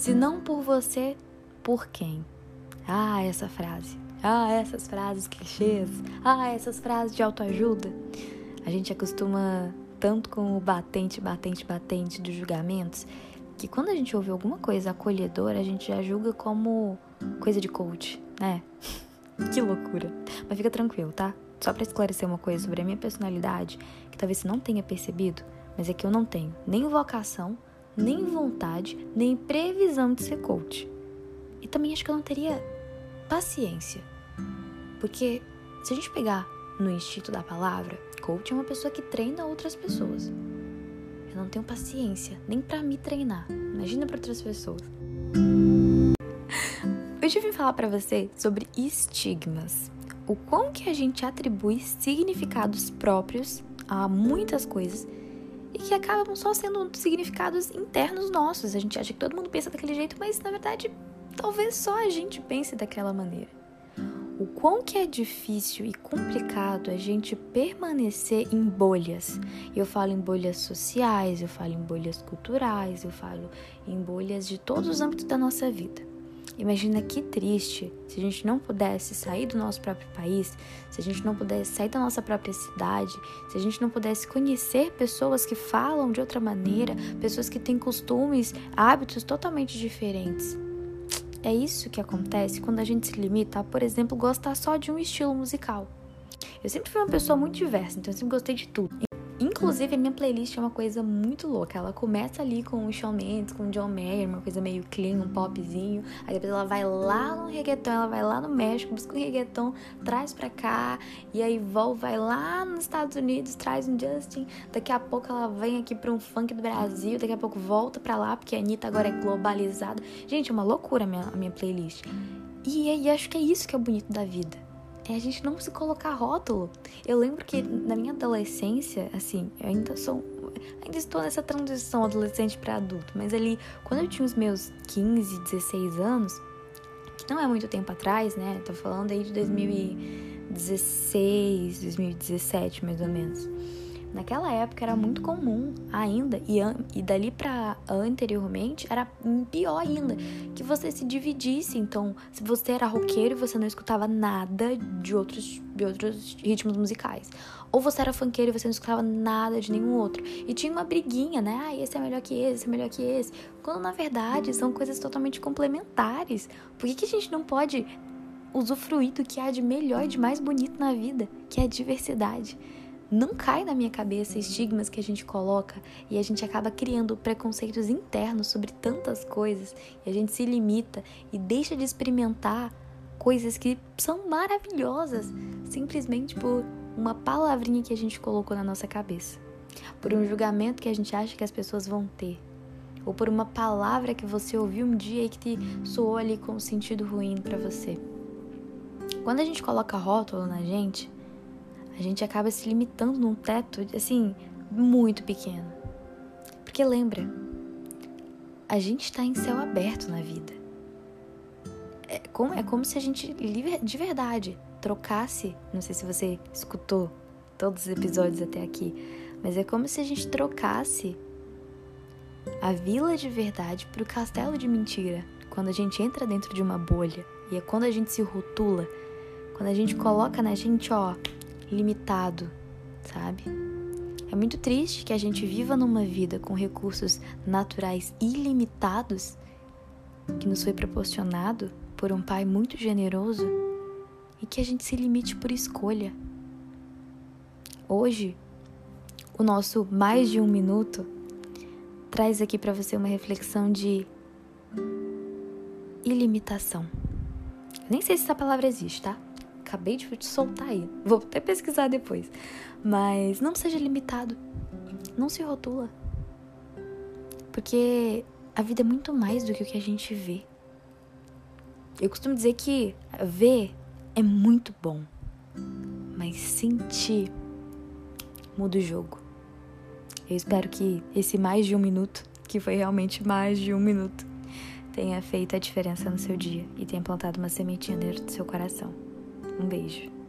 Se não por você, por quem? Ah, essa frase. Ah, essas frases clichês. Ah, essas frases de autoajuda. A gente acostuma tanto com o batente, batente, batente dos julgamentos que quando a gente ouve alguma coisa acolhedora, a gente já julga como coisa de coach, né? que loucura. Mas fica tranquilo, tá? Só para esclarecer uma coisa sobre a minha personalidade, que talvez você não tenha percebido, mas é que eu não tenho nem vocação, nem vontade, nem previsão de ser coach. E também acho que eu não teria paciência. Porque se a gente pegar no instinto da palavra, coach é uma pessoa que treina outras pessoas. Eu não tenho paciência nem para me treinar. Imagina para outras pessoas. Hoje eu vim falar para você sobre estigmas. O quão que a gente atribui significados próprios a muitas coisas e que acabam só sendo significados internos nossos. A gente acha que todo mundo pensa daquele jeito, mas na verdade, talvez só a gente pense daquela maneira. O quão que é difícil e complicado a gente permanecer em bolhas. Eu falo em bolhas sociais, eu falo em bolhas culturais, eu falo em bolhas de todos os âmbitos da nossa vida. Imagina que triste se a gente não pudesse sair do nosso próprio país, se a gente não pudesse sair da nossa própria cidade, se a gente não pudesse conhecer pessoas que falam de outra maneira, pessoas que têm costumes, hábitos totalmente diferentes. É isso que acontece quando a gente se limita a, por exemplo, gostar só de um estilo musical. Eu sempre fui uma pessoa muito diversa, então eu sempre gostei de tudo. Inclusive, a minha playlist é uma coisa muito louca. Ela começa ali com o Shawn Mendes, com o John Mayer, uma coisa meio clean, um popzinho. Aí depois ela vai lá no reggaeton, ela vai lá no México, busca o reggaeton, traz pra cá. E aí volta, vai lá nos Estados Unidos, traz um Justin. Daqui a pouco ela vem aqui pra um funk do Brasil. Daqui a pouco volta pra lá, porque a Anitta agora é globalizada. Gente, é uma loucura a minha, a minha playlist. E, e acho que é isso que é o bonito da vida é a gente não se colocar rótulo. Eu lembro que na minha adolescência, assim, eu ainda sou. Ainda estou nessa transição adolescente para adulto, mas ali, quando eu tinha os meus 15, 16 anos, não é muito tempo atrás, né? Tô falando aí de 2016, 2017, mais ou menos. Naquela época era muito comum ainda, e, e dali para anteriormente era pior ainda, que você se dividisse. Então, se você era roqueiro e você não escutava nada de outros, de outros ritmos musicais, ou você era funkeiro e você não escutava nada de nenhum outro, e tinha uma briguinha, né? Ah, esse é melhor que esse, esse é melhor que esse. Quando na verdade são coisas totalmente complementares. Por que, que a gente não pode usufruir do que há de melhor e de mais bonito na vida, que é a diversidade? Não cai na minha cabeça estigmas que a gente coloca e a gente acaba criando preconceitos internos sobre tantas coisas e a gente se limita e deixa de experimentar coisas que são maravilhosas simplesmente por uma palavrinha que a gente colocou na nossa cabeça, por um julgamento que a gente acha que as pessoas vão ter, ou por uma palavra que você ouviu um dia e que te soou ali com um sentido ruim para você. Quando a gente coloca rótulo na gente, a gente acaba se limitando num teto, assim, muito pequeno. Porque lembra, a gente está em céu aberto na vida. É como, é como se a gente, de verdade, trocasse. Não sei se você escutou todos os episódios até aqui, mas é como se a gente trocasse a vila de verdade para o castelo de mentira. Quando a gente entra dentro de uma bolha e é quando a gente se rotula, quando a gente coloca na gente, ó, limitado, sabe? É muito triste que a gente viva numa vida com recursos naturais ilimitados que nos foi proporcionado por um pai muito generoso e que a gente se limite por escolha. Hoje, o nosso mais de um minuto traz aqui para você uma reflexão de ilimitação. Nem sei se essa palavra existe, tá? Acabei de te soltar aí. Vou até pesquisar depois. Mas não seja limitado. Não se rotula. Porque a vida é muito mais do que o que a gente vê. Eu costumo dizer que ver é muito bom, mas sentir muda o jogo. Eu espero que esse mais de um minuto, que foi realmente mais de um minuto, tenha feito a diferença no seu dia e tenha plantado uma sementinha dentro do seu coração. Um beijo.